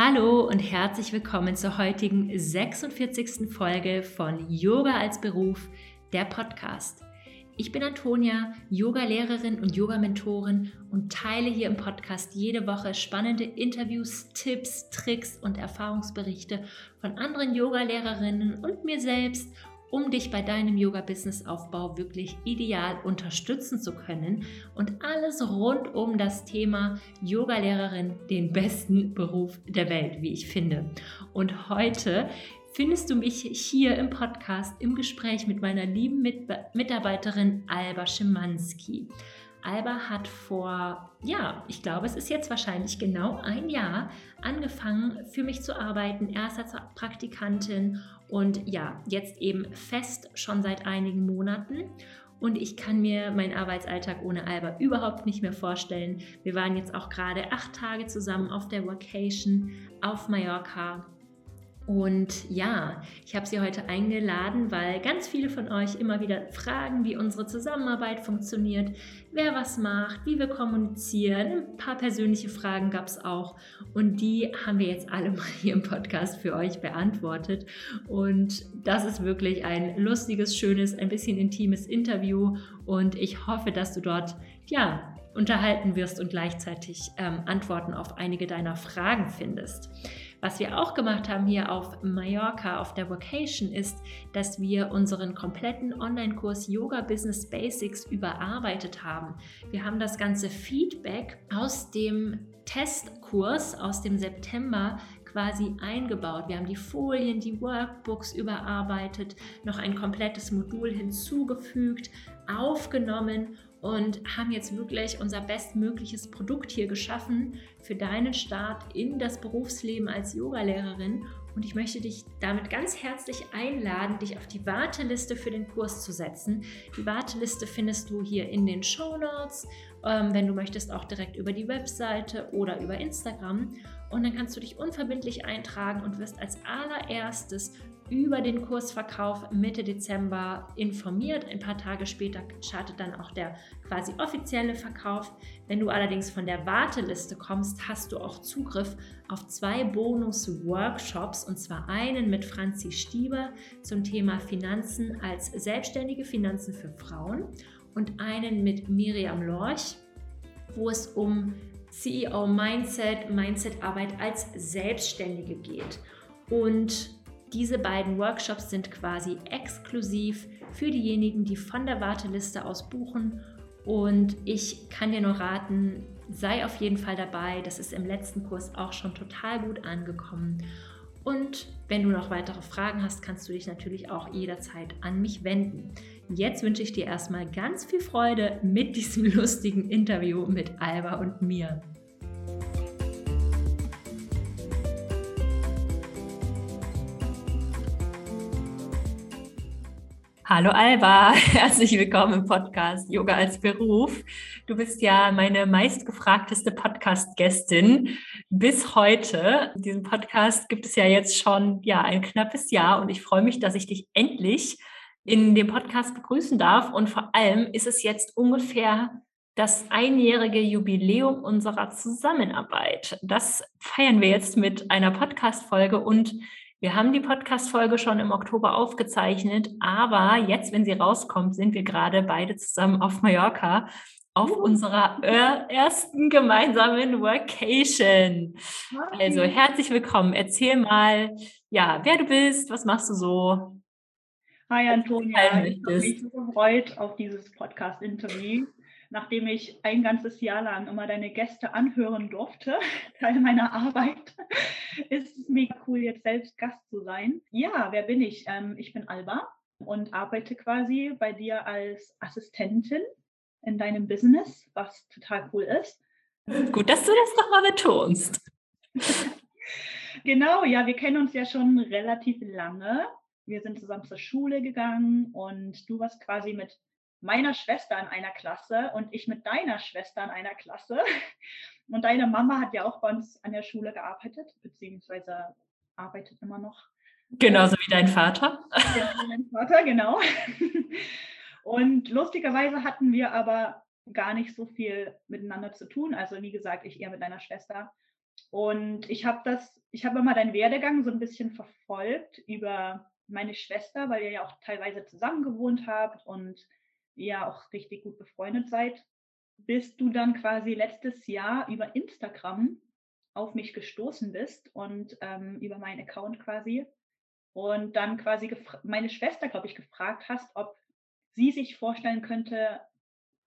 Hallo und herzlich willkommen zur heutigen 46. Folge von Yoga als Beruf, der Podcast. Ich bin Antonia, Yoga-Lehrerin und Yoga-Mentorin und teile hier im Podcast jede Woche spannende Interviews, Tipps, Tricks und Erfahrungsberichte von anderen Yoga-Lehrerinnen und mir selbst um dich bei deinem Yoga-Business-Aufbau wirklich ideal unterstützen zu können und alles rund um das Thema Yoga-Lehrerin, den besten Beruf der Welt, wie ich finde. Und heute findest du mich hier im Podcast im Gespräch mit meiner lieben Mit Mitarbeiterin Alba Schimanski. Alba hat vor, ja, ich glaube, es ist jetzt wahrscheinlich genau ein Jahr angefangen für mich zu arbeiten, erst als Praktikantin und ja, jetzt eben fest schon seit einigen Monaten. Und ich kann mir meinen Arbeitsalltag ohne Alba überhaupt nicht mehr vorstellen. Wir waren jetzt auch gerade acht Tage zusammen auf der Vacation auf Mallorca und ja, ich habe sie heute eingeladen, weil ganz viele von euch immer wieder fragen, wie unsere Zusammenarbeit funktioniert, wer was macht, wie wir kommunizieren. Ein paar persönliche Fragen gab es auch und die haben wir jetzt alle mal hier im Podcast für euch beantwortet. Und das ist wirklich ein lustiges, schönes, ein bisschen intimes Interview und ich hoffe, dass du dort ja unterhalten wirst und gleichzeitig ähm, Antworten auf einige deiner Fragen findest. Was wir auch gemacht haben hier auf Mallorca auf der Vocation ist, dass wir unseren kompletten Online-Kurs Yoga Business Basics überarbeitet haben. Wir haben das ganze Feedback aus dem Testkurs aus dem September quasi eingebaut. Wir haben die Folien, die Workbooks überarbeitet, noch ein komplettes Modul hinzugefügt, aufgenommen und haben jetzt wirklich unser bestmögliches Produkt hier geschaffen für deinen Start in das Berufsleben als Yogalehrerin. Und ich möchte dich damit ganz herzlich einladen, dich auf die Warteliste für den Kurs zu setzen. Die Warteliste findest du hier in den Show Notes, ähm, wenn du möchtest, auch direkt über die Webseite oder über Instagram. Und dann kannst du dich unverbindlich eintragen und wirst als allererstes über den Kursverkauf Mitte Dezember informiert. Ein paar Tage später startet dann auch der quasi offizielle Verkauf. Wenn du allerdings von der Warteliste kommst, hast du auch Zugriff auf zwei Bonus-Workshops und zwar einen mit Franzi Stieber zum Thema Finanzen als selbstständige Finanzen für Frauen und einen mit Miriam Lorch, wo es um CEO Mindset, Mindset-Arbeit als Selbstständige geht. Und diese beiden Workshops sind quasi exklusiv für diejenigen, die von der Warteliste aus buchen. Und ich kann dir nur raten, sei auf jeden Fall dabei. Das ist im letzten Kurs auch schon total gut angekommen. Und wenn du noch weitere Fragen hast, kannst du dich natürlich auch jederzeit an mich wenden. Jetzt wünsche ich dir erstmal ganz viel Freude mit diesem lustigen Interview mit Alba und mir. Hallo Alba, herzlich willkommen im Podcast Yoga als Beruf. Du bist ja meine meistgefragteste Podcast-Gästin bis heute. Diesen Podcast gibt es ja jetzt schon ja ein knappes Jahr und ich freue mich, dass ich dich endlich in dem Podcast begrüßen darf. Und vor allem ist es jetzt ungefähr das einjährige Jubiläum unserer Zusammenarbeit. Das feiern wir jetzt mit einer Podcast-Folge und wir haben die Podcast-Folge schon im Oktober aufgezeichnet, aber jetzt, wenn sie rauskommt, sind wir gerade beide zusammen auf Mallorca auf uh. unserer ersten gemeinsamen Vacation. Also herzlich willkommen. Erzähl mal, ja, wer du bist, was machst du so? Hi Antonia, ich habe mich so gefreut auf dieses Podcast-Interview nachdem ich ein ganzes Jahr lang immer deine Gäste anhören durfte, Teil meiner Arbeit, ist es mega cool, jetzt selbst Gast zu sein. Ja, wer bin ich? Ähm, ich bin Alba und arbeite quasi bei dir als Assistentin in deinem Business, was total cool ist. Gut, dass du das nochmal betonst. genau, ja, wir kennen uns ja schon relativ lange. Wir sind zusammen zur Schule gegangen und du warst quasi mit meiner Schwester in einer Klasse und ich mit deiner Schwester in einer Klasse. Und deine Mama hat ja auch bei uns an der Schule gearbeitet, beziehungsweise arbeitet immer noch. Genauso wie dein Vater. Ja, mein Vater, genau. Und lustigerweise hatten wir aber gar nicht so viel miteinander zu tun. Also wie gesagt, ich eher mit deiner Schwester. Und ich habe das, ich habe immer deinen Werdegang so ein bisschen verfolgt über meine Schwester, weil ihr ja auch teilweise zusammen gewohnt habt und ja auch richtig gut befreundet seid, bis du dann quasi letztes Jahr über Instagram auf mich gestoßen bist und ähm, über meinen Account quasi und dann quasi meine Schwester, glaube ich, gefragt hast, ob sie sich vorstellen könnte,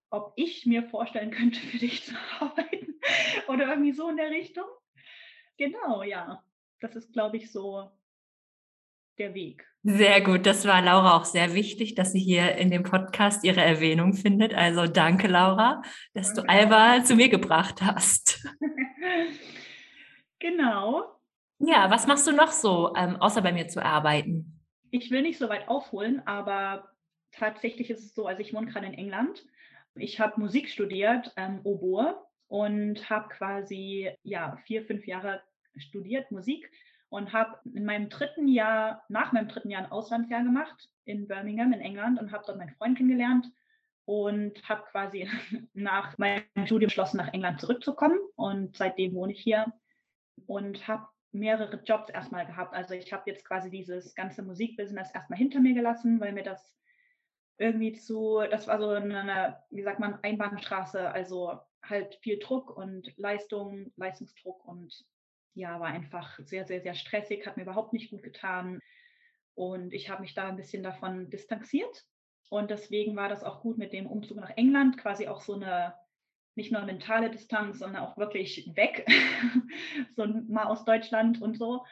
ob ich mir vorstellen könnte, für dich zu arbeiten oder irgendwie so in der Richtung. Genau, ja. Das ist, glaube ich, so der Weg. Sehr gut, das war Laura auch sehr wichtig, dass sie hier in dem Podcast ihre Erwähnung findet. Also danke, Laura, dass du Alba zu mir gebracht hast. genau. Ja, was machst du noch so, ähm, außer bei mir zu arbeiten? Ich will nicht so weit aufholen, aber tatsächlich ist es so, also ich wohne gerade in England. Ich habe Musik studiert, ähm, Oboe, und habe quasi ja vier, fünf Jahre studiert Musik und habe in meinem dritten Jahr, nach meinem dritten Jahr ein Auslandsjahr gemacht in Birmingham in England und habe dort meinen Freund kennengelernt und habe quasi nach meinem Studium beschlossen, nach England zurückzukommen und seitdem wohne ich hier und habe mehrere Jobs erstmal gehabt. Also ich habe jetzt quasi dieses ganze Musikbusiness erstmal hinter mir gelassen, weil mir das irgendwie zu, das war so eine, wie sagt man, Einbahnstraße, also halt viel Druck und Leistung, Leistungsdruck und ja, war einfach sehr, sehr, sehr stressig, hat mir überhaupt nicht gut getan. Und ich habe mich da ein bisschen davon distanziert. Und deswegen war das auch gut mit dem Umzug nach England, quasi auch so eine, nicht nur mentale Distanz, sondern auch wirklich weg, so mal aus Deutschland und so.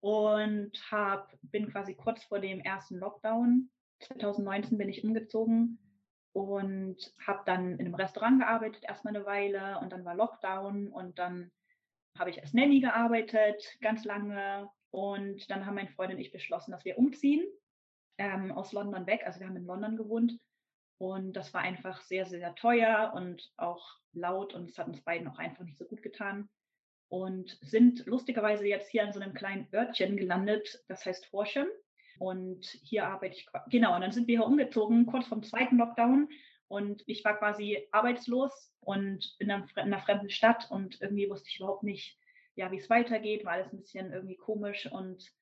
Und hab, bin quasi kurz vor dem ersten Lockdown, 2019 bin ich umgezogen und habe dann in einem Restaurant gearbeitet, erstmal eine Weile und dann war Lockdown und dann habe ich als Nanny gearbeitet, ganz lange. Und dann haben mein Freund und ich beschlossen, dass wir umziehen ähm, aus London weg. Also wir haben in London gewohnt. Und das war einfach sehr, sehr, teuer und auch laut. Und es hat uns beiden auch einfach nicht so gut getan. Und sind lustigerweise jetzt hier an so einem kleinen Örtchen gelandet, das heißt Horsham. Und hier arbeite ich, genau, und dann sind wir hier umgezogen, kurz vom zweiten Lockdown. Und ich war quasi arbeitslos und in einer, in einer fremden Stadt und irgendwie wusste ich überhaupt nicht, ja, wie es weitergeht, war alles ein bisschen irgendwie komisch und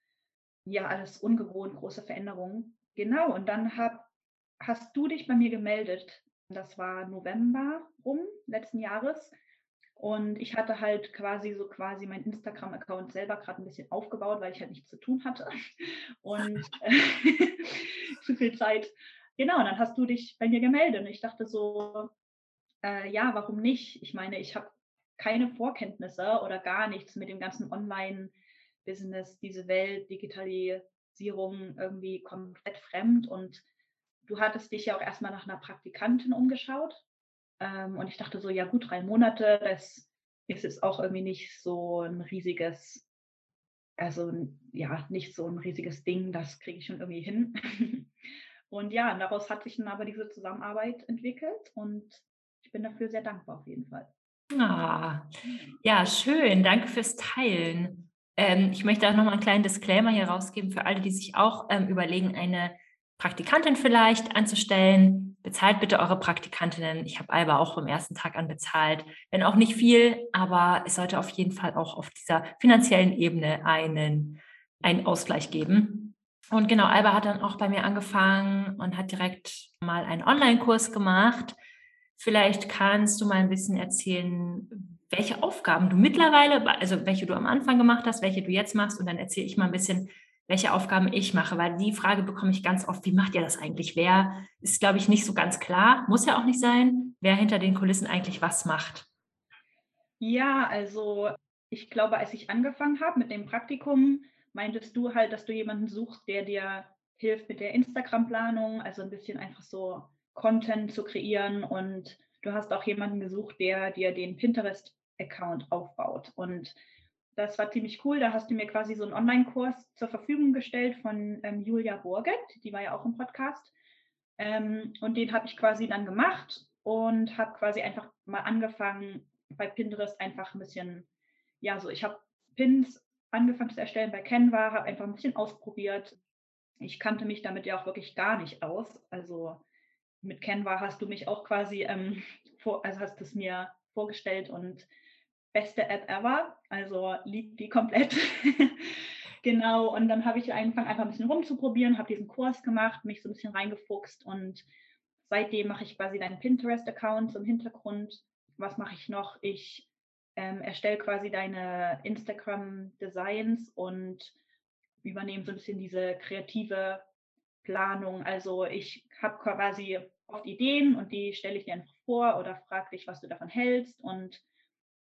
ja, alles ungewohnt, große Veränderungen. Genau, und dann hab, hast du dich bei mir gemeldet. Das war November rum letzten Jahres. Und ich hatte halt quasi so quasi mein Instagram-Account selber gerade ein bisschen aufgebaut, weil ich halt nichts zu tun hatte und zu viel Zeit Genau, dann hast du dich bei mir gemeldet und ich dachte so, äh, ja, warum nicht? Ich meine, ich habe keine Vorkenntnisse oder gar nichts mit dem ganzen Online-Business, diese Welt, Digitalisierung irgendwie komplett fremd und du hattest dich ja auch erstmal nach einer Praktikantin umgeschaut ähm, und ich dachte so, ja gut, drei Monate, das ist jetzt auch irgendwie nicht so ein riesiges, also ja, nicht so ein riesiges Ding, das kriege ich schon irgendwie hin. Und ja, daraus hat sich dann aber diese Zusammenarbeit entwickelt und ich bin dafür sehr dankbar auf jeden Fall. Ah, ja, schön. Danke fürs Teilen. Ähm, ich möchte auch noch mal einen kleinen Disclaimer hier rausgeben für alle, die sich auch ähm, überlegen, eine Praktikantin vielleicht anzustellen. Bezahlt bitte eure Praktikantinnen. Ich habe Alba auch vom ersten Tag an bezahlt. Wenn auch nicht viel, aber es sollte auf jeden Fall auch auf dieser finanziellen Ebene einen, einen Ausgleich geben. Und genau, Alba hat dann auch bei mir angefangen und hat direkt mal einen Online-Kurs gemacht. Vielleicht kannst du mal ein bisschen erzählen, welche Aufgaben du mittlerweile, also welche du am Anfang gemacht hast, welche du jetzt machst. Und dann erzähle ich mal ein bisschen, welche Aufgaben ich mache, weil die Frage bekomme ich ganz oft, wie macht ihr das eigentlich? Wer ist, glaube ich, nicht so ganz klar, muss ja auch nicht sein, wer hinter den Kulissen eigentlich was macht. Ja, also ich glaube, als ich angefangen habe mit dem Praktikum, meintest du halt, dass du jemanden suchst, der dir hilft mit der Instagram-Planung, also ein bisschen einfach so Content zu kreieren und du hast auch jemanden gesucht, der dir den Pinterest-Account aufbaut. Und das war ziemlich cool. Da hast du mir quasi so einen Online-Kurs zur Verfügung gestellt von ähm, Julia Burget, die war ja auch im Podcast. Ähm, und den habe ich quasi dann gemacht und habe quasi einfach mal angefangen, bei Pinterest einfach ein bisschen, ja, so ich habe Pins angefangen zu erstellen bei Canva, habe einfach ein bisschen ausprobiert. Ich kannte mich damit ja auch wirklich gar nicht aus. Also mit Canva hast du mich auch quasi, ähm, vor, also hast es mir vorgestellt und beste App ever. Also liebt die komplett. genau. Und dann habe ich angefangen, einfach ein bisschen rumzuprobieren, habe diesen Kurs gemacht, mich so ein bisschen reingefuchst und seitdem mache ich quasi deinen Pinterest-Account im Hintergrund. Was mache ich noch? Ich ähm, erstelle quasi deine Instagram-Designs und übernehme so ein bisschen diese kreative Planung. Also ich habe quasi oft Ideen und die stelle ich dir einfach vor oder frage dich, was du davon hältst. Und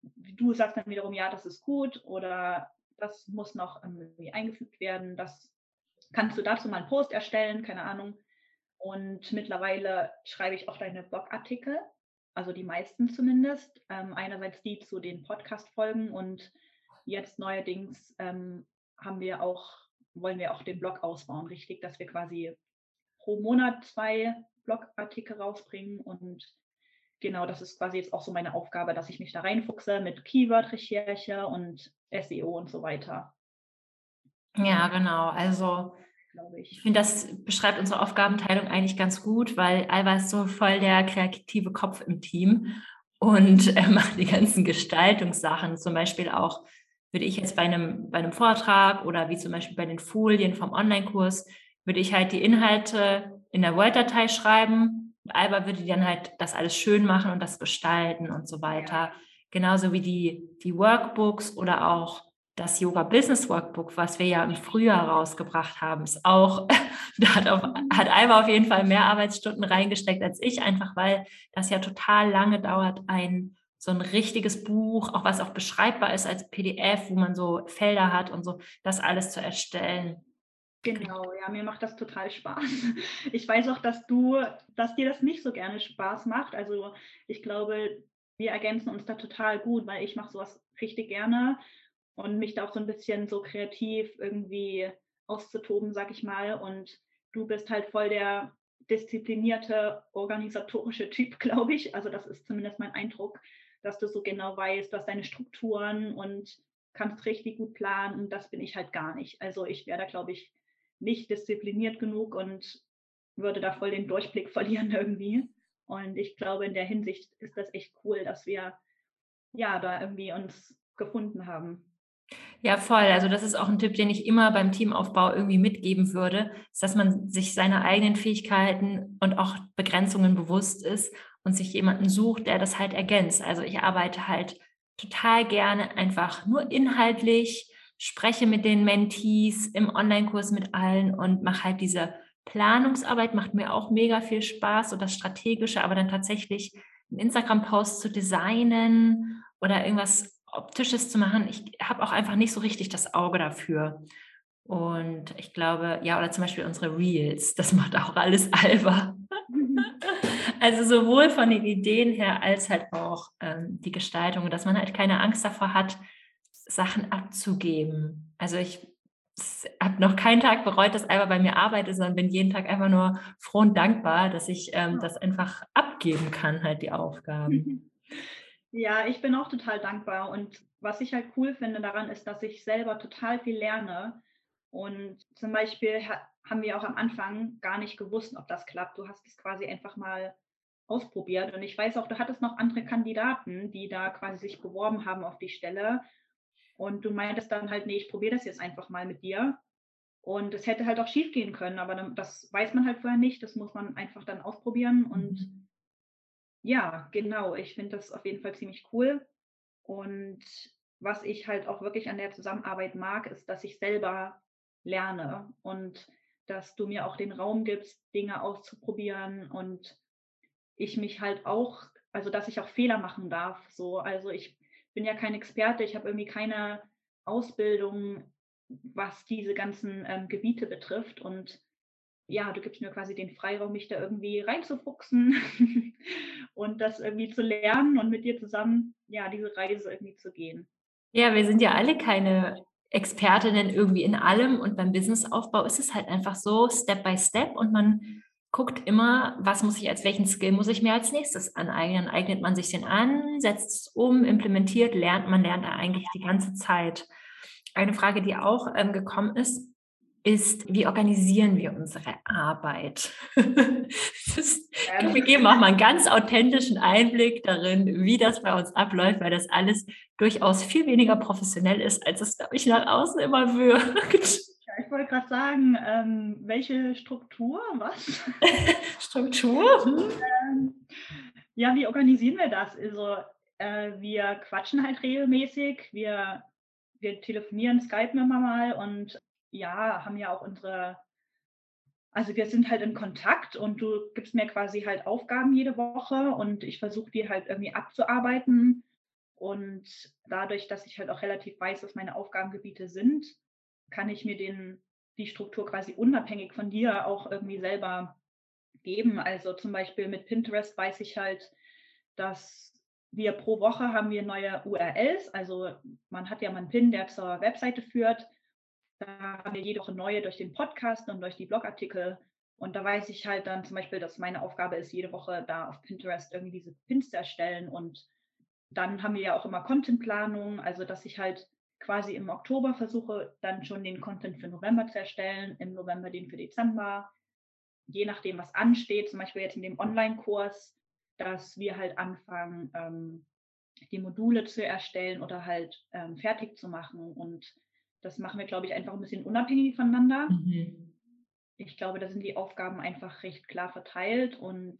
du sagst dann wiederum, ja, das ist gut oder das muss noch irgendwie eingefügt werden. Das kannst du dazu mal einen Post erstellen, keine Ahnung. Und mittlerweile schreibe ich auch deine Blogartikel, also die meisten zumindest. Ähm, einerseits die zu den Podcast-Folgen und jetzt neuerdings ähm, haben wir auch, wollen wir auch den Blog ausbauen, richtig, dass wir quasi pro Monat zwei Blogartikel rausbringen und genau, das ist quasi jetzt auch so meine Aufgabe, dass ich mich da reinfuchse mit Keyword-Recherche und SEO und so weiter. Ja, genau. Also ich. Ich finde, das beschreibt unsere Aufgabenteilung eigentlich ganz gut, weil Alba ist so voll der kreative Kopf im Team und er macht die ganzen Gestaltungssachen. Zum Beispiel auch, würde ich jetzt bei einem, bei einem Vortrag oder wie zum Beispiel bei den Folien vom Online-Kurs, würde ich halt die Inhalte in der Word-Datei schreiben. Alba würde dann halt das alles schön machen und das gestalten und so weiter. Genauso wie die, die Workbooks oder auch das Yoga Business Workbook, was wir ja im Frühjahr rausgebracht haben, ist auch, da hat, auf, hat Alba auf jeden Fall mehr Arbeitsstunden reingesteckt als ich, einfach weil das ja total lange dauert, ein so ein richtiges Buch, auch was auch beschreibbar ist als PDF, wo man so Felder hat und so, das alles zu erstellen. Genau, ja, mir macht das total Spaß. Ich weiß auch, dass du, dass dir das nicht so gerne Spaß macht. Also ich glaube, wir ergänzen uns da total gut, weil ich mache sowas richtig gerne und mich da auch so ein bisschen so kreativ irgendwie auszutoben, sag ich mal. Und du bist halt voll der disziplinierte, organisatorische Typ, glaube ich. Also das ist zumindest mein Eindruck, dass du so genau weißt, was deine Strukturen und kannst richtig gut planen. Und das bin ich halt gar nicht. Also ich wäre da, glaube ich, nicht diszipliniert genug und würde da voll den Durchblick verlieren irgendwie. Und ich glaube, in der Hinsicht ist das echt cool, dass wir ja da irgendwie uns gefunden haben. Ja, voll. Also das ist auch ein Tipp, den ich immer beim Teamaufbau irgendwie mitgeben würde, ist, dass man sich seiner eigenen Fähigkeiten und auch Begrenzungen bewusst ist und sich jemanden sucht, der das halt ergänzt. Also ich arbeite halt total gerne einfach nur inhaltlich, spreche mit den Mentees im Online-Kurs mit allen und mache halt diese Planungsarbeit, macht mir auch mega viel Spaß und das Strategische, aber dann tatsächlich einen Instagram-Post zu designen oder irgendwas Optisches zu machen, ich habe auch einfach nicht so richtig das Auge dafür. Und ich glaube, ja, oder zum Beispiel unsere Reels, das macht auch alles Alba. also sowohl von den Ideen her als halt auch ähm, die Gestaltung, dass man halt keine Angst davor hat, Sachen abzugeben. Also ich habe noch keinen Tag bereut, dass Alba bei mir arbeitet, sondern bin jeden Tag einfach nur froh und dankbar, dass ich ähm, das einfach abgeben kann, halt die Aufgaben. Ja, ich bin auch total dankbar. Und was ich halt cool finde daran, ist, dass ich selber total viel lerne. Und zum Beispiel haben wir auch am Anfang gar nicht gewusst, ob das klappt. Du hast es quasi einfach mal ausprobiert. Und ich weiß auch, du hattest noch andere Kandidaten, die da quasi sich beworben haben auf die Stelle. Und du meintest dann halt, nee, ich probiere das jetzt einfach mal mit dir. Und es hätte halt auch schief gehen können, aber das weiß man halt vorher nicht. Das muss man einfach dann ausprobieren. Und mhm ja, genau. Ich finde das auf jeden Fall ziemlich cool. Und was ich halt auch wirklich an der Zusammenarbeit mag, ist, dass ich selber lerne und dass du mir auch den Raum gibst, Dinge auszuprobieren und ich mich halt auch, also dass ich auch Fehler machen darf. So, also ich bin ja kein Experte, ich habe irgendwie keine Ausbildung, was diese ganzen ähm, Gebiete betrifft und ja, du gibst mir quasi den Freiraum, mich da irgendwie reinzufuchsen und das irgendwie zu lernen und mit dir zusammen, ja, diese Reise irgendwie zu gehen. Ja, wir sind ja alle keine Expertinnen irgendwie in allem und beim Businessaufbau ist es halt einfach so Step by Step und man guckt immer, was muss ich als welchen Skill muss ich mir als nächstes aneignen. Eignet man sich den an, setzt es um, implementiert, lernt man lernt eigentlich die ganze Zeit. Eine Frage, die auch ähm, gekommen ist, ist, wie organisieren wir unsere Arbeit? ist, wir geben auch mal einen ganz authentischen Einblick darin, wie das bei uns abläuft, weil das alles durchaus viel weniger professionell ist, als es, glaube ich, nach außen immer wirkt. Ja, ich wollte gerade sagen, ähm, welche Struktur, was? Struktur? ähm, ja, wie organisieren wir das? Also, äh, wir quatschen halt regelmäßig, wir, wir telefonieren, skypen immer mal und ja, haben ja auch unsere, also wir sind halt in Kontakt und du gibst mir quasi halt Aufgaben jede Woche und ich versuche die halt irgendwie abzuarbeiten. Und dadurch, dass ich halt auch relativ weiß, was meine Aufgabengebiete sind, kann ich mir den, die Struktur quasi unabhängig von dir auch irgendwie selber geben. Also zum Beispiel mit Pinterest weiß ich halt, dass wir pro Woche haben wir neue URLs. Also man hat ja mal einen Pin, der zur Webseite führt. Da haben wir jede Woche neue durch den Podcast und durch die Blogartikel. Und da weiß ich halt dann zum Beispiel, dass meine Aufgabe ist, jede Woche da auf Pinterest irgendwie diese Pins zu erstellen. Und dann haben wir ja auch immer Contentplanung, also dass ich halt quasi im Oktober versuche, dann schon den Content für November zu erstellen, im November den für Dezember, je nachdem, was ansteht, zum Beispiel jetzt in dem Online-Kurs, dass wir halt anfangen, ähm, die Module zu erstellen oder halt ähm, fertig zu machen. Und das machen wir, glaube ich, einfach ein bisschen unabhängig voneinander. Mhm. Ich glaube, da sind die Aufgaben einfach recht klar verteilt und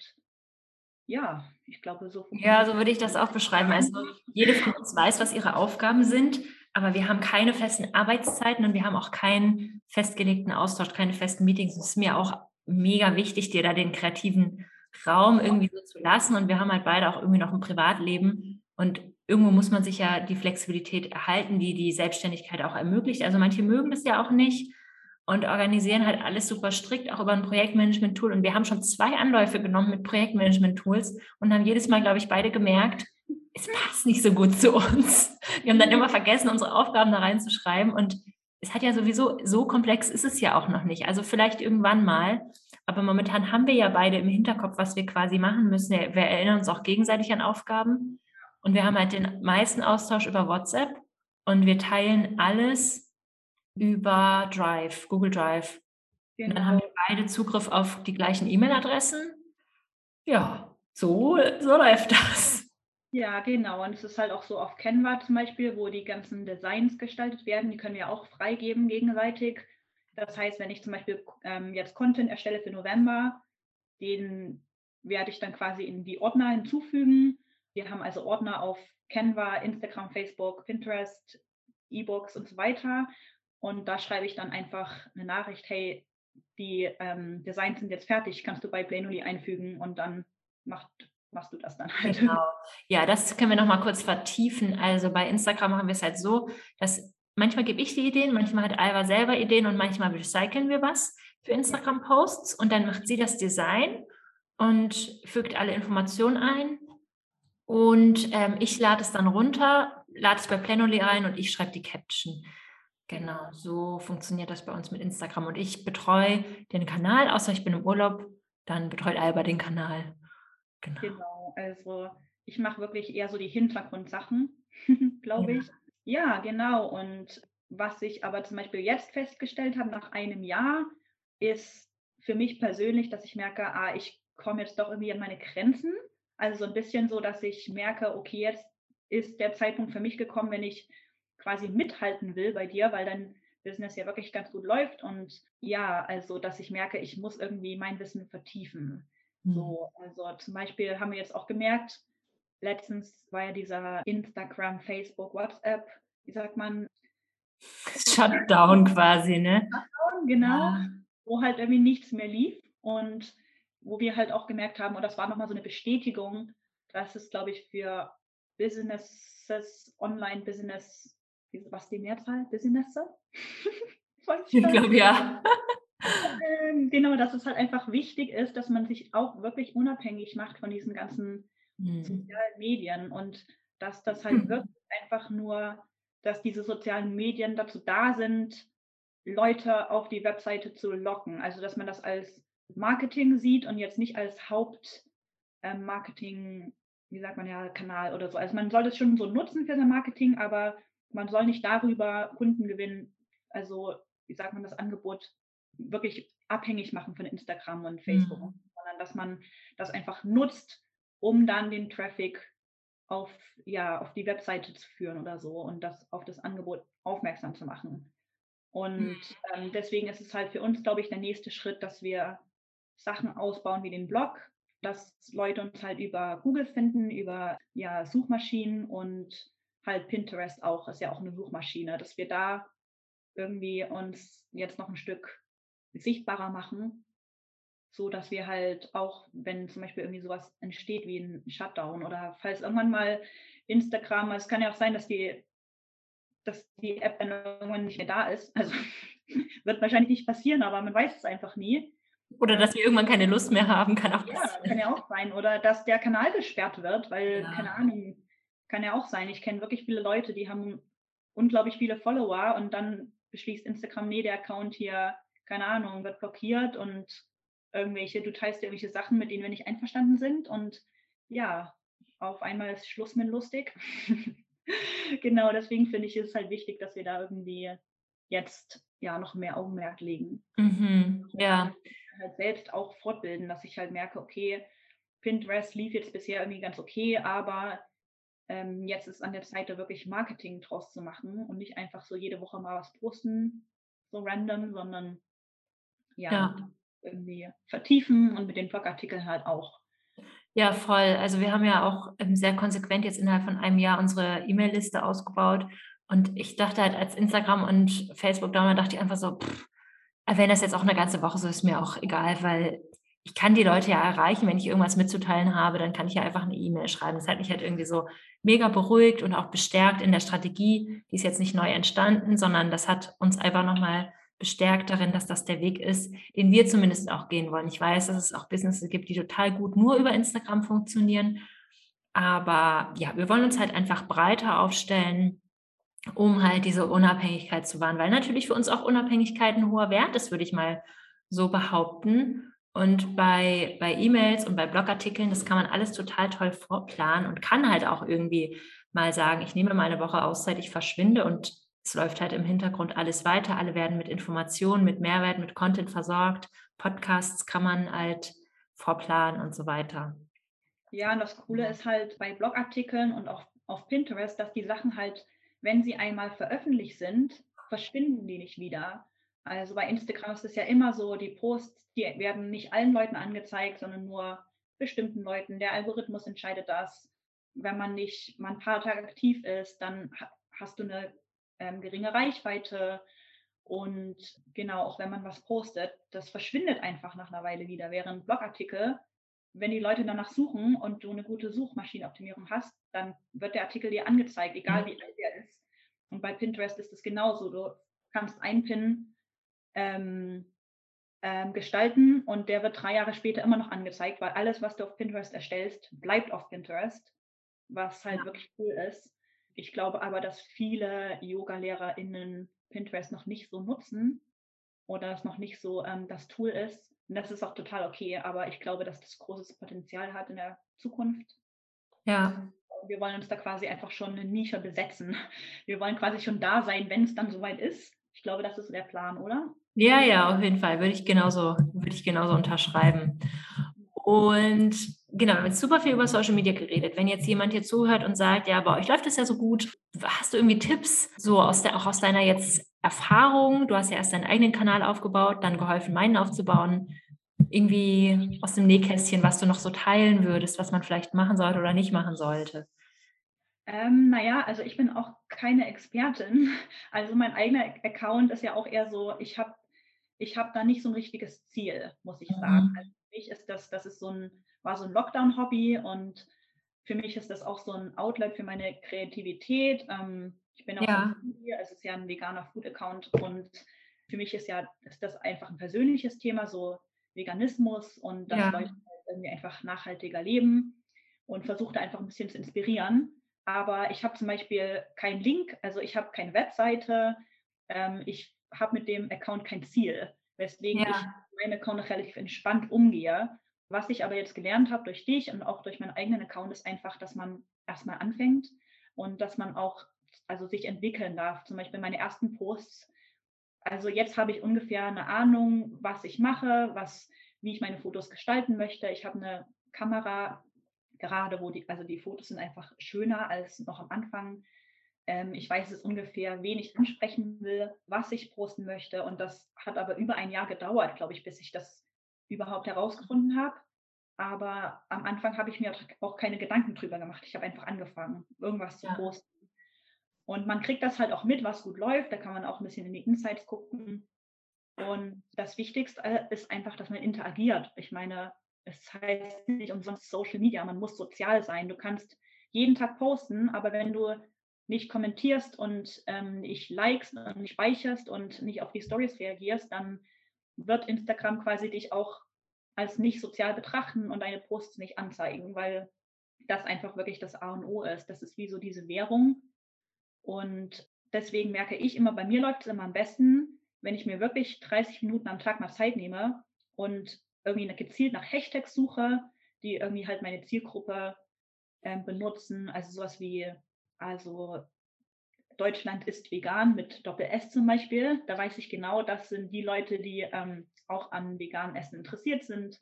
ja, ich glaube, so. Ja, so würde ich das auch beschreiben. Also jede von uns weiß, was ihre Aufgaben sind, aber wir haben keine festen Arbeitszeiten und wir haben auch keinen festgelegten Austausch, keine festen Meetings. Es ist mir auch mega wichtig, dir da den kreativen Raum irgendwie so zu lassen. Und wir haben halt beide auch irgendwie noch ein Privatleben. Und irgendwo muss man sich ja die Flexibilität erhalten, die die Selbstständigkeit auch ermöglicht. Also manche mögen das ja auch nicht und organisieren halt alles super strikt, auch über ein Projektmanagement-Tool. Und wir haben schon zwei Anläufe genommen mit Projektmanagement-Tools und haben jedes Mal, glaube ich, beide gemerkt, es passt nicht so gut zu uns. Wir haben dann immer vergessen, unsere Aufgaben da reinzuschreiben. Und es hat ja sowieso, so komplex ist es ja auch noch nicht. Also vielleicht irgendwann mal. Aber momentan haben wir ja beide im Hinterkopf, was wir quasi machen müssen. Wir erinnern uns auch gegenseitig an Aufgaben. Und wir haben halt den meisten Austausch über WhatsApp und wir teilen alles über Drive, Google Drive. Genau. Und dann haben wir genau. beide Zugriff auf die gleichen E-Mail-Adressen. Ja, so, so läuft das. Ja, genau. Und es ist halt auch so auf Canva zum Beispiel, wo die ganzen Designs gestaltet werden. Die können wir auch freigeben gegenseitig. Das heißt, wenn ich zum Beispiel ähm, jetzt Content erstelle für November, den werde ich dann quasi in die Ordner hinzufügen wir haben also Ordner auf Canva, Instagram, Facebook, Pinterest, E-Books und so weiter. Und da schreibe ich dann einfach eine Nachricht, hey, die ähm, Designs sind jetzt fertig, kannst du bei Planoly einfügen und dann macht, machst du das dann halt. Genau. Ja, das können wir nochmal kurz vertiefen. Also bei Instagram machen wir es halt so, dass manchmal gebe ich die Ideen, manchmal hat Alva selber Ideen und manchmal recyceln wir was für Instagram-Posts und dann macht sie das Design und fügt alle Informationen ein und ähm, ich lade es dann runter, lade es bei Planoly ein und ich schreibe die Caption. Genau, so funktioniert das bei uns mit Instagram. Und ich betreue den Kanal, außer ich bin im Urlaub, dann betreut Alba den Kanal. Genau, genau also ich mache wirklich eher so die Hintergrundsachen, glaube ja. ich. Ja, genau. Und was ich aber zum Beispiel jetzt festgestellt habe nach einem Jahr, ist für mich persönlich, dass ich merke, ah, ich komme jetzt doch irgendwie an meine Grenzen also so ein bisschen so, dass ich merke, okay, jetzt ist der Zeitpunkt für mich gekommen, wenn ich quasi mithalten will bei dir, weil dein Business ja wirklich ganz gut läuft. Und ja, also dass ich merke, ich muss irgendwie mein Wissen vertiefen. Mhm. So, also zum Beispiel haben wir jetzt auch gemerkt, letztens war ja dieser Instagram, Facebook, WhatsApp, wie sagt man? Shutdown quasi, ne? Shutdown, genau. Ja. Wo halt irgendwie nichts mehr lief. Und wo wir halt auch gemerkt haben, und das war nochmal so eine Bestätigung, dass es, glaube ich, für Businesses, Online-Business, was die Mehrzahl? Businesse? ich glaube ja. Ähm, genau, dass es halt einfach wichtig ist, dass man sich auch wirklich unabhängig macht von diesen ganzen mhm. sozialen Medien und dass das halt mhm. wirklich einfach nur, dass diese sozialen Medien dazu da sind, Leute auf die Webseite zu locken. Also dass man das als Marketing sieht und jetzt nicht als Hauptmarketing, ähm, wie sagt man ja, Kanal oder so. Also man soll das schon so nutzen für sein Marketing, aber man soll nicht darüber Kunden gewinnen, also wie sagt man, das Angebot wirklich abhängig machen von Instagram und Facebook, mhm. sondern dass man das einfach nutzt, um dann den Traffic auf, ja, auf die Webseite zu führen oder so und das auf das Angebot aufmerksam zu machen. Und mhm. ähm, deswegen ist es halt für uns, glaube ich, der nächste Schritt, dass wir Sachen ausbauen wie den Blog, dass Leute uns halt über Google finden, über ja, Suchmaschinen und halt Pinterest auch, ist ja auch eine Suchmaschine, dass wir da irgendwie uns jetzt noch ein Stück sichtbarer machen, so dass wir halt auch, wenn zum Beispiel irgendwie sowas entsteht wie ein Shutdown oder falls irgendwann mal Instagram, es kann ja auch sein, dass die, dass die App dann irgendwann nicht mehr da ist. Also wird wahrscheinlich nicht passieren, aber man weiß es einfach nie. Oder dass wir irgendwann keine Lust mehr haben, kann auch ja, passieren. kann ja auch sein. Oder dass der Kanal gesperrt wird, weil, ja. keine Ahnung, kann ja auch sein. Ich kenne wirklich viele Leute, die haben unglaublich viele Follower und dann beschließt Instagram, nee, der Account hier, keine Ahnung, wird blockiert und irgendwelche, du teilst dir irgendwelche Sachen, mit denen wir nicht einverstanden sind und ja, auf einmal ist Schluss mit lustig. genau, deswegen finde ich es halt wichtig, dass wir da irgendwie jetzt ja noch mehr Augenmerk legen. Mhm, ja. Halt selbst auch fortbilden, dass ich halt merke, okay, Pinterest lief jetzt bisher irgendwie ganz okay, aber ähm, jetzt ist an der Zeit, da wirklich Marketing draus zu machen und nicht einfach so jede Woche mal was posten, so random, sondern ja, ja. irgendwie vertiefen und mit den Blogartikeln halt auch. Ja, voll. Also wir haben ja auch ähm, sehr konsequent jetzt innerhalb von einem Jahr unsere E-Mail-Liste ausgebaut. Und ich dachte halt, als Instagram und Facebook da war, dachte ich einfach so, pff, wenn das jetzt auch eine ganze Woche so ist, mir auch egal, weil ich kann die Leute ja erreichen, wenn ich irgendwas mitzuteilen habe, dann kann ich ja einfach eine E-Mail schreiben. Das hat mich halt irgendwie so mega beruhigt und auch bestärkt in der Strategie. Die ist jetzt nicht neu entstanden, sondern das hat uns einfach nochmal bestärkt darin, dass das der Weg ist, den wir zumindest auch gehen wollen. Ich weiß, dass es auch Businesses gibt, die total gut nur über Instagram funktionieren. Aber ja, wir wollen uns halt einfach breiter aufstellen, um halt diese Unabhängigkeit zu wahren, weil natürlich für uns auch Unabhängigkeit ein hoher Wert ist, würde ich mal so behaupten. Und bei, bei E-Mails und bei Blogartikeln, das kann man alles total toll vorplanen und kann halt auch irgendwie mal sagen, ich nehme mal eine Woche Auszeit, ich verschwinde und es läuft halt im Hintergrund alles weiter. Alle werden mit Informationen, mit Mehrwert, mit Content versorgt. Podcasts kann man halt vorplanen und so weiter. Ja, und das Coole ist halt bei Blogartikeln und auch auf Pinterest, dass die Sachen halt, wenn sie einmal veröffentlicht sind, verschwinden die nicht wieder. Also bei Instagram ist es ja immer so, die Posts, die werden nicht allen Leuten angezeigt, sondern nur bestimmten Leuten. Der Algorithmus entscheidet das. Wenn man nicht mal ein paar Tage aktiv ist, dann hast du eine ähm, geringe Reichweite. Und genau, auch wenn man was postet, das verschwindet einfach nach einer Weile wieder. Während Blogartikel, wenn die Leute danach suchen und du eine gute Suchmaschinenoptimierung hast, dann wird der Artikel dir angezeigt, egal mhm. wie alt er ist. Und bei Pinterest ist es genauso. Du kannst einpinnen, ähm, ähm, gestalten und der wird drei Jahre später immer noch angezeigt, weil alles, was du auf Pinterest erstellst, bleibt auf Pinterest, was halt ja. wirklich cool ist. Ich glaube aber, dass viele Yoga-LehrerInnen Pinterest noch nicht so nutzen oder es noch nicht so ähm, das Tool ist. Und das ist auch total okay, aber ich glaube, dass das großes Potenzial hat in der Zukunft. Ja. Wir wollen uns da quasi einfach schon eine Nische besetzen. Wir wollen quasi schon da sein, wenn es dann soweit ist. Ich glaube, das ist der Plan, oder? Ja, ja, auf jeden Fall. Würde ich genauso, würde ich genauso unterschreiben. Und genau, wir haben jetzt super viel über Social Media geredet. Wenn jetzt jemand hier zuhört und sagt, ja, bei euch läuft das ja so gut, hast du irgendwie Tipps, so aus der, auch aus deiner jetzt Erfahrung? Du hast ja erst deinen eigenen Kanal aufgebaut, dann geholfen, meinen aufzubauen. Irgendwie aus dem Nähkästchen, was du noch so teilen würdest, was man vielleicht machen sollte oder nicht machen sollte. Ähm, naja, also ich bin auch keine Expertin. Also mein eigener Account ist ja auch eher so, ich habe ich habe da nicht so ein richtiges Ziel, muss ich sagen. Mhm. Also für mich ist das, das ist so ein, war so ein Lockdown-Hobby und für mich ist das auch so ein Outlet für meine Kreativität. Ähm, ich bin auch ja. hier, es ist ja ein veganer Food-Account und für mich ist ja ist das einfach ein persönliches Thema, so Veganismus und dass ja. Leute halt irgendwie einfach nachhaltiger leben und versuche da einfach ein bisschen zu inspirieren. Aber ich habe zum Beispiel keinen Link, also ich habe keine Webseite, ähm, ich habe mit dem Account kein Ziel, weswegen ja. ich mit meinem Account relativ entspannt umgehe. Was ich aber jetzt gelernt habe durch dich und auch durch meinen eigenen Account ist einfach, dass man erstmal anfängt und dass man auch also sich entwickeln darf. Zum Beispiel meine ersten Posts also jetzt habe ich ungefähr eine Ahnung, was ich mache, was, wie ich meine Fotos gestalten möchte. Ich habe eine Kamera, gerade wo die, also die Fotos sind einfach schöner als noch am Anfang. Ähm, ich weiß es ungefähr, wen ich ansprechen will, was ich posten möchte. Und das hat aber über ein Jahr gedauert, glaube ich, bis ich das überhaupt herausgefunden habe. Aber am Anfang habe ich mir auch keine Gedanken drüber gemacht. Ich habe einfach angefangen, irgendwas zu ja. posten. Und man kriegt das halt auch mit, was gut läuft. Da kann man auch ein bisschen in die Insights gucken. Und das Wichtigste ist einfach, dass man interagiert. Ich meine, es heißt nicht umsonst Social Media, man muss sozial sein. Du kannst jeden Tag posten, aber wenn du nicht kommentierst und ähm, nicht likest und nicht speicherst und nicht auf die Stories reagierst, dann wird Instagram quasi dich auch als nicht sozial betrachten und deine Posts nicht anzeigen, weil das einfach wirklich das A und O ist. Das ist wie so diese Währung. Und deswegen merke ich immer, bei mir läuft es immer am besten, wenn ich mir wirklich 30 Minuten am Tag mal Zeit nehme und irgendwie gezielt nach Hashtags suche, die irgendwie halt meine Zielgruppe äh, benutzen. Also sowas wie, also Deutschland ist vegan mit Doppel-S zum Beispiel. Da weiß ich genau, das sind die Leute, die ähm, auch an veganem Essen interessiert sind.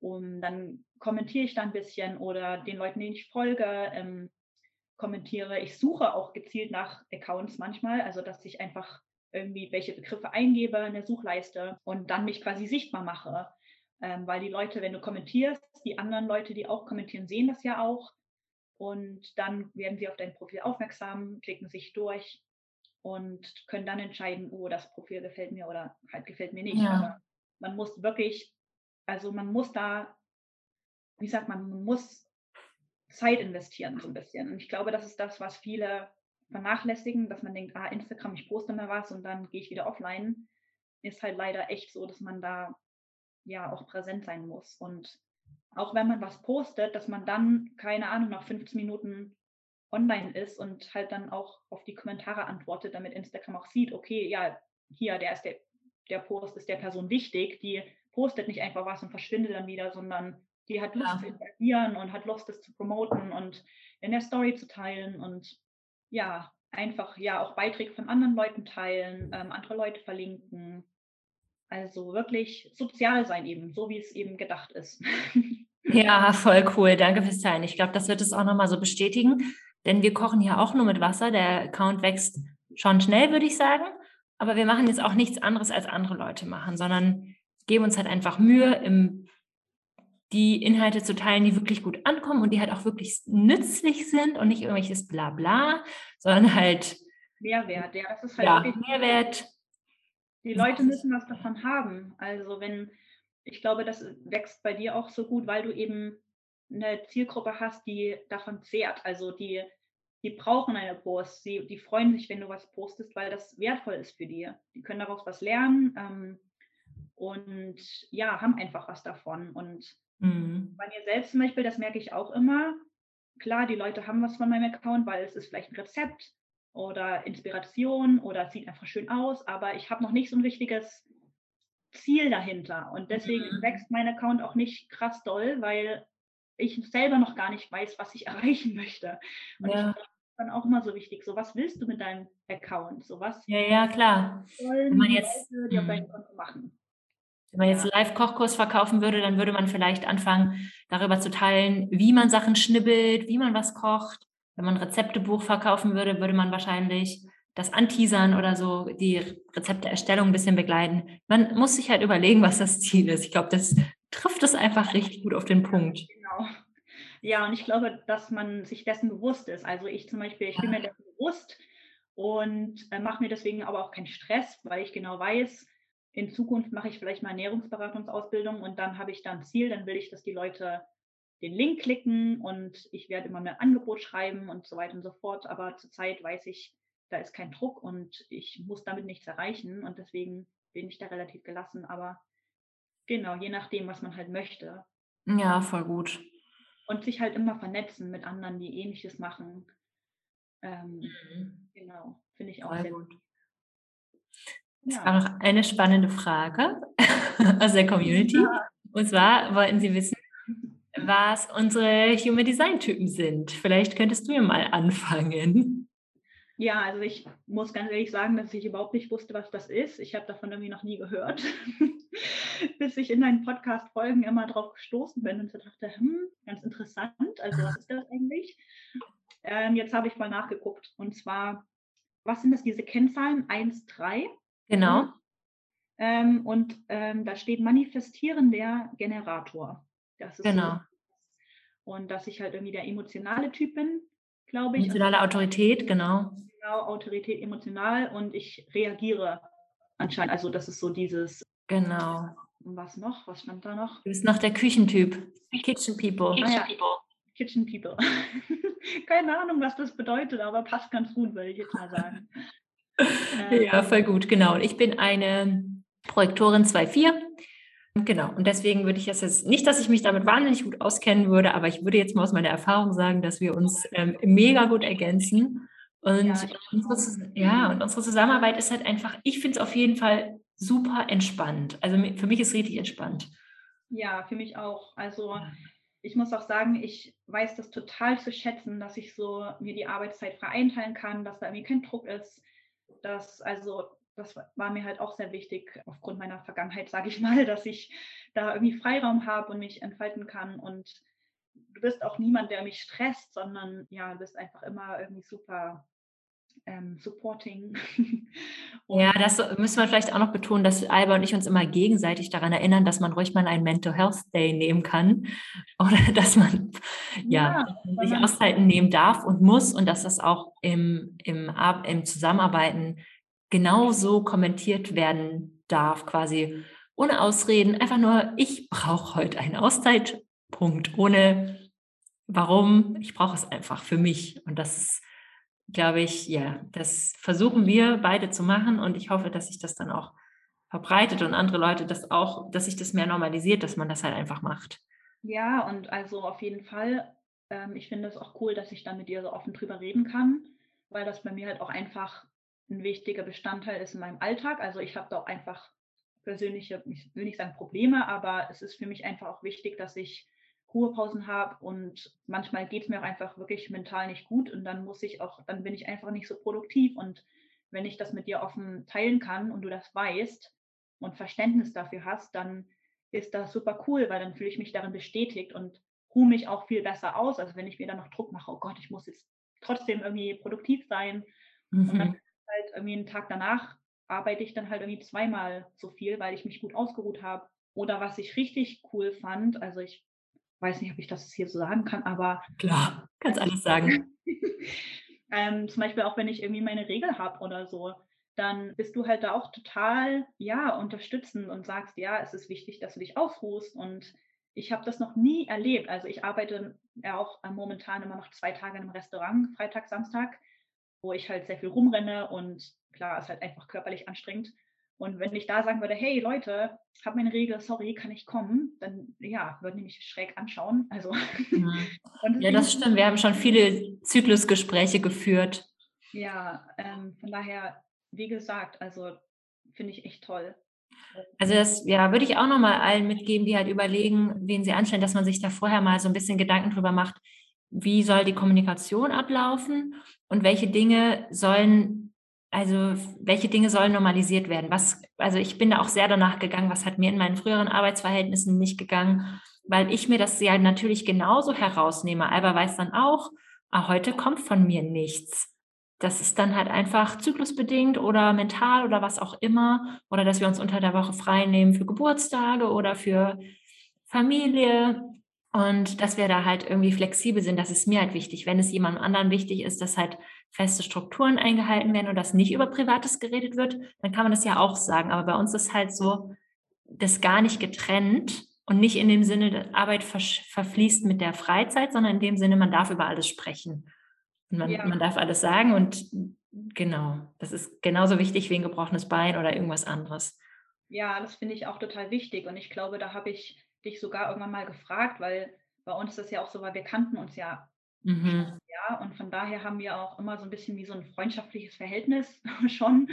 Und dann kommentiere ich da ein bisschen oder den Leuten, denen ich folge, ähm, kommentiere. Ich suche auch gezielt nach Accounts manchmal, also dass ich einfach irgendwie welche Begriffe eingebe in der Suchleiste und dann mich quasi sichtbar mache. Ähm, weil die Leute, wenn du kommentierst, die anderen Leute, die auch kommentieren, sehen das ja auch. Und dann werden sie auf dein Profil aufmerksam, klicken sich durch und können dann entscheiden, oh, das Profil gefällt mir oder halt gefällt mir nicht. Ja. Aber man muss wirklich, also man muss da, wie sagt man, man muss Zeit investieren so ein bisschen. Und ich glaube, das ist das, was viele vernachlässigen, dass man denkt, ah, Instagram, ich poste mal was und dann gehe ich wieder offline. Ist halt leider echt so, dass man da ja auch präsent sein muss. Und auch wenn man was postet, dass man dann, keine Ahnung, nach 15 Minuten online ist und halt dann auch auf die Kommentare antwortet, damit Instagram auch sieht, okay, ja, hier, der ist der, der Post ist der Person wichtig, die postet nicht einfach was und verschwindet dann wieder, sondern die hat Lust ja. zu interagieren und hat Lust, das zu promoten und in der Story zu teilen und ja, einfach ja auch Beiträge von anderen Leuten teilen, ähm, andere Leute verlinken. Also wirklich sozial sein eben, so wie es eben gedacht ist. Ja, voll cool. Danke fürs Teilen. Ich glaube, das wird es auch nochmal so bestätigen, denn wir kochen hier auch nur mit Wasser. Der Account wächst schon schnell, würde ich sagen. Aber wir machen jetzt auch nichts anderes, als andere Leute machen, sondern geben uns halt einfach Mühe, im, die Inhalte zu teilen, die wirklich gut ankommen und die halt auch wirklich nützlich sind und nicht irgendwelches Blabla, sondern halt Mehrwert. Ja, das ist halt ja, Mehrwert. Die Leute müssen was davon haben. Also wenn ich glaube, das wächst bei dir auch so gut, weil du eben eine Zielgruppe hast, die davon zehrt. Also die, die brauchen eine Post. Sie, die freuen sich, wenn du was postest, weil das wertvoll ist für die. Die können daraus was lernen ähm, und ja, haben einfach was davon. Und mhm. bei mir selbst zum Beispiel, das merke ich auch immer. Klar, die Leute haben was von meinem Account, weil es ist vielleicht ein Rezept oder Inspiration oder es sieht einfach schön aus, aber ich habe noch nicht so ein richtiges Ziel dahinter. Und deswegen mhm. wächst mein Account auch nicht krass doll, weil ich selber noch gar nicht weiß, was ich erreichen möchte. Und ja. ich glaube, dann auch immer so wichtig. So, was willst du mit deinem Account? So was? Ja, ja, klar. Wenn man jetzt die auf mhm. Konto machen. Wenn man jetzt Live-Kochkurs verkaufen würde, dann würde man vielleicht anfangen, darüber zu teilen, wie man Sachen schnibbelt, wie man was kocht. Wenn man ein Rezeptebuch verkaufen würde, würde man wahrscheinlich das Anteasern oder so, die Rezepteerstellung ein bisschen begleiten. Man muss sich halt überlegen, was das Ziel ist. Ich glaube, das trifft es einfach richtig gut auf den Punkt. Genau. Ja, und ich glaube, dass man sich dessen bewusst ist. Also ich zum Beispiel, ich bin mir dessen bewusst und äh, mache mir deswegen aber auch keinen Stress, weil ich genau weiß, in Zukunft mache ich vielleicht mal Ernährungsberatungsausbildung und dann habe ich da ein Ziel, dann will ich, dass die Leute den Link klicken und ich werde immer mehr Angebot schreiben und so weiter und so fort. Aber zurzeit weiß ich, da ist kein Druck und ich muss damit nichts erreichen und deswegen bin ich da relativ gelassen. Aber genau, je nachdem, was man halt möchte. Ja, voll gut. Und sich halt immer vernetzen mit anderen, die ähnliches machen. Ähm, mhm. Genau, finde ich auch voll sehr gut. Es ja. war noch eine spannende Frage aus der Community. Und zwar wollten Sie wissen, was unsere Human Design Typen sind. Vielleicht könntest du ja mal anfangen. Ja, also ich muss ganz ehrlich sagen, dass ich überhaupt nicht wusste, was das ist. Ich habe davon irgendwie noch nie gehört, bis ich in deinen Podcast-Folgen immer drauf gestoßen bin und so dachte, hm, ganz interessant. Also was ist das eigentlich? Ähm, jetzt habe ich mal nachgeguckt und zwar, was sind das, diese Kennzahlen 1, 3? Genau. Ähm, und ähm, da steht manifestieren der Generator. Das ist genau. So, und dass ich halt irgendwie der emotionale Typ bin, glaube ich. Emotionale Autorität, genau. Genau, Autorität emotional und ich reagiere anscheinend. Also das ist so dieses. Genau. Was noch? Was stand da noch? Du bist noch der Küchentyp. Kitchen People. Kitchen ah, ja. People. Kitchen People. Keine Ahnung, was das bedeutet, aber passt ganz gut, würde ich jetzt mal sagen. Ja, voll gut, genau. Und ich bin eine Projektorin 2.4. Genau, und deswegen würde ich das jetzt, nicht, dass ich mich damit wahnsinnig gut auskennen würde, aber ich würde jetzt mal aus meiner Erfahrung sagen, dass wir uns ähm, mega gut ergänzen. Und, ja, unsere, ja, und unsere Zusammenarbeit ist halt einfach, ich finde es auf jeden Fall super entspannt. Also für mich ist es richtig entspannt. Ja, für mich auch. Also ich muss auch sagen, ich weiß das total zu schätzen, dass ich so mir die Arbeitszeit frei einteilen kann, dass da irgendwie kein Druck ist, dass also das war mir halt auch sehr wichtig aufgrund meiner Vergangenheit, sage ich mal, dass ich da irgendwie Freiraum habe und mich entfalten kann. Und du bist auch niemand, der mich stresst, sondern ja, du bist einfach immer irgendwie super ähm, supporting. ja, das müssen wir vielleicht auch noch betonen, dass Alba und ich uns immer gegenseitig daran erinnern, dass man ruhig mal einen Mental Health Day nehmen kann oder dass man ja, ja sich Auszeiten nehmen darf und muss und dass das auch im, im, im Zusammenarbeiten genauso kommentiert werden darf, quasi ohne Ausreden, einfach nur, ich brauche heute einen Auszeitpunkt, ohne warum, ich brauche es einfach für mich. Und das ist, glaube ich, ja, das versuchen wir beide zu machen und ich hoffe, dass sich das dann auch verbreitet und andere Leute das auch, dass sich das mehr normalisiert, dass man das halt einfach macht. Ja, und also auf jeden Fall, ähm, ich finde es auch cool, dass ich dann mit dir so offen drüber reden kann, weil das bei mir halt auch einfach ein wichtiger Bestandteil ist in meinem Alltag. Also ich habe da auch einfach persönliche, ich will nicht sagen Probleme, aber es ist für mich einfach auch wichtig, dass ich Ruhepausen habe und manchmal geht es mir auch einfach wirklich mental nicht gut und dann muss ich auch, dann bin ich einfach nicht so produktiv und wenn ich das mit dir offen teilen kann und du das weißt und Verständnis dafür hast, dann ist das super cool, weil dann fühle ich mich darin bestätigt und ruhe mich auch viel besser aus, als wenn ich mir dann noch Druck mache, oh Gott, ich muss jetzt trotzdem irgendwie produktiv sein. Mhm. Und dann mhm halt irgendwie einen Tag danach arbeite ich dann halt irgendwie zweimal so viel, weil ich mich gut ausgeruht habe. Oder was ich richtig cool fand, also ich weiß nicht, ob ich das hier so sagen kann, aber. Klar, kannst alles sagen. ähm, zum Beispiel auch wenn ich irgendwie meine Regel habe oder so, dann bist du halt da auch total, ja, unterstützend und sagst, ja, es ist wichtig, dass du dich ausruhst. Und ich habe das noch nie erlebt. Also ich arbeite ja auch momentan immer noch zwei Tage in einem Restaurant, Freitag, Samstag wo ich halt sehr viel rumrenne und klar, ist halt einfach körperlich anstrengend. Und wenn ich da sagen würde, hey Leute, habe meine Regel, sorry, kann ich kommen, dann ja, würden die mich schräg anschauen. Also mhm. ja, das stimmt. Wir haben schon viele Zyklusgespräche geführt. Ja, ähm, von daher, wie gesagt, also finde ich echt toll. Also das ja, würde ich auch nochmal allen mitgeben, die halt überlegen, wen sie anstellen, dass man sich da vorher mal so ein bisschen Gedanken drüber macht, wie soll die Kommunikation ablaufen und welche Dinge sollen, also welche Dinge sollen normalisiert werden. Was, also ich bin da auch sehr danach gegangen, was hat mir in meinen früheren Arbeitsverhältnissen nicht gegangen, weil ich mir das ja natürlich genauso herausnehme. Alba weiß dann auch, ah, heute kommt von mir nichts. Das ist dann halt einfach zyklusbedingt oder mental oder was auch immer. Oder dass wir uns unter der Woche frei nehmen für Geburtstage oder für Familie. Und dass wir da halt irgendwie flexibel sind, das ist mir halt wichtig. Wenn es jemandem anderen wichtig ist, dass halt feste Strukturen eingehalten werden und dass nicht über Privates geredet wird, dann kann man das ja auch sagen. Aber bei uns ist halt so, das gar nicht getrennt und nicht in dem Sinne, dass Arbeit verfließt mit der Freizeit, sondern in dem Sinne, man darf über alles sprechen. Und man, ja. man darf alles sagen und genau, das ist genauso wichtig wie ein gebrochenes Bein oder irgendwas anderes. Ja, das finde ich auch total wichtig und ich glaube, da habe ich dich sogar irgendwann mal gefragt, weil bei uns ist das ja auch so, weil wir kannten uns ja. Mhm. Ja, und von daher haben wir auch immer so ein bisschen wie so ein freundschaftliches Verhältnis schon.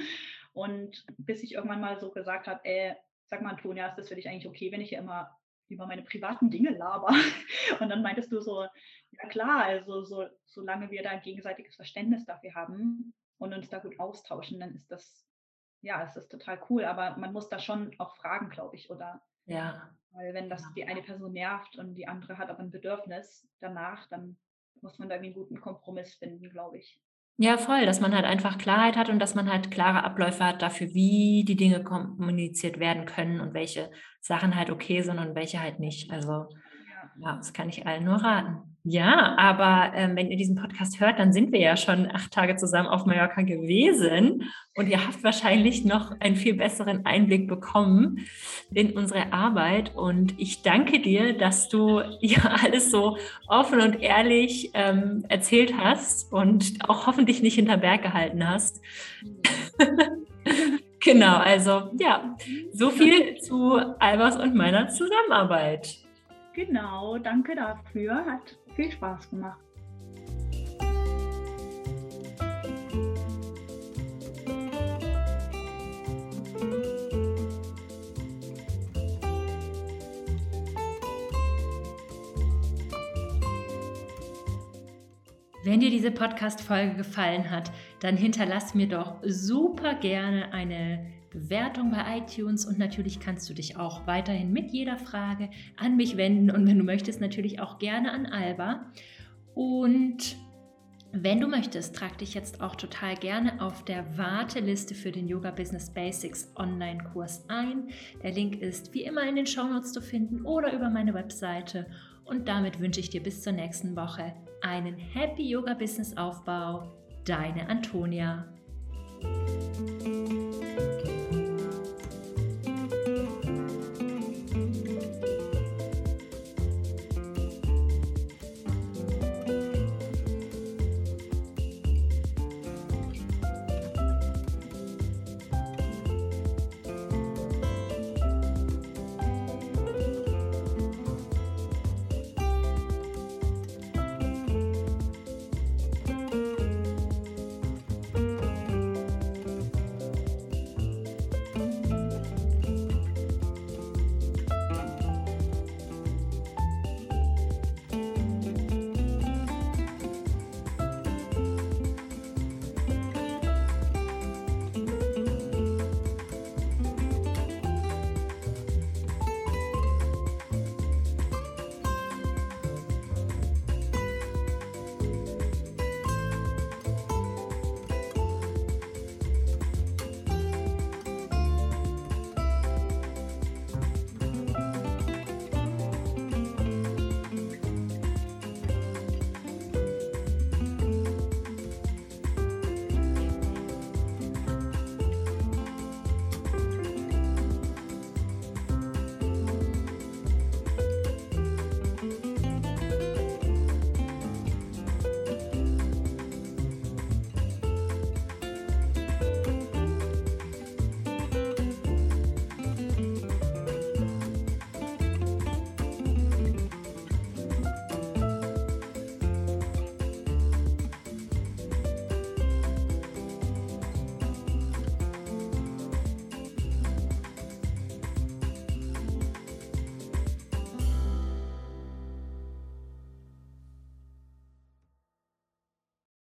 Und bis ich irgendwann mal so gesagt habe, ey, sag mal, Antonia, ist das für dich eigentlich okay, wenn ich hier immer über meine privaten Dinge laber? Und dann meintest du so, ja klar, also so, solange wir da ein gegenseitiges Verständnis dafür haben. und uns da gut austauschen, dann ist das, ja, es ist total cool. Aber man muss da schon auch fragen, glaube ich, oder? Ja. Weil wenn das die eine Person nervt und die andere hat aber ein Bedürfnis danach, dann muss man da einen guten Kompromiss finden, glaube ich. Ja, voll, dass man halt einfach Klarheit hat und dass man halt klare Abläufe hat dafür, wie die Dinge kommuniziert werden können und welche Sachen halt okay sind und welche halt nicht. Also ja, das kann ich allen nur raten. Ja, aber ähm, wenn ihr diesen Podcast hört, dann sind wir ja schon acht Tage zusammen auf Mallorca gewesen und ihr habt wahrscheinlich noch einen viel besseren Einblick bekommen in unsere Arbeit. Und ich danke dir, dass du ja alles so offen und ehrlich ähm, erzählt hast und auch hoffentlich nicht hinter Berg gehalten hast. genau, also ja, so viel zu Albers und meiner Zusammenarbeit. Genau, danke dafür. Hat viel Spaß gemacht. Wenn dir diese Podcast-Folge gefallen hat, dann hinterlass mir doch super gerne eine Bewertung bei iTunes und natürlich kannst du dich auch weiterhin mit jeder Frage an mich wenden und wenn du möchtest, natürlich auch gerne an Alba. Und wenn du möchtest, trag dich jetzt auch total gerne auf der Warteliste für den Yoga Business Basics Online-Kurs ein. Der Link ist wie immer in den Shownotes zu finden oder über meine Webseite. Und damit wünsche ich dir bis zur nächsten Woche einen Happy Yoga Business Aufbau. Deine Antonia.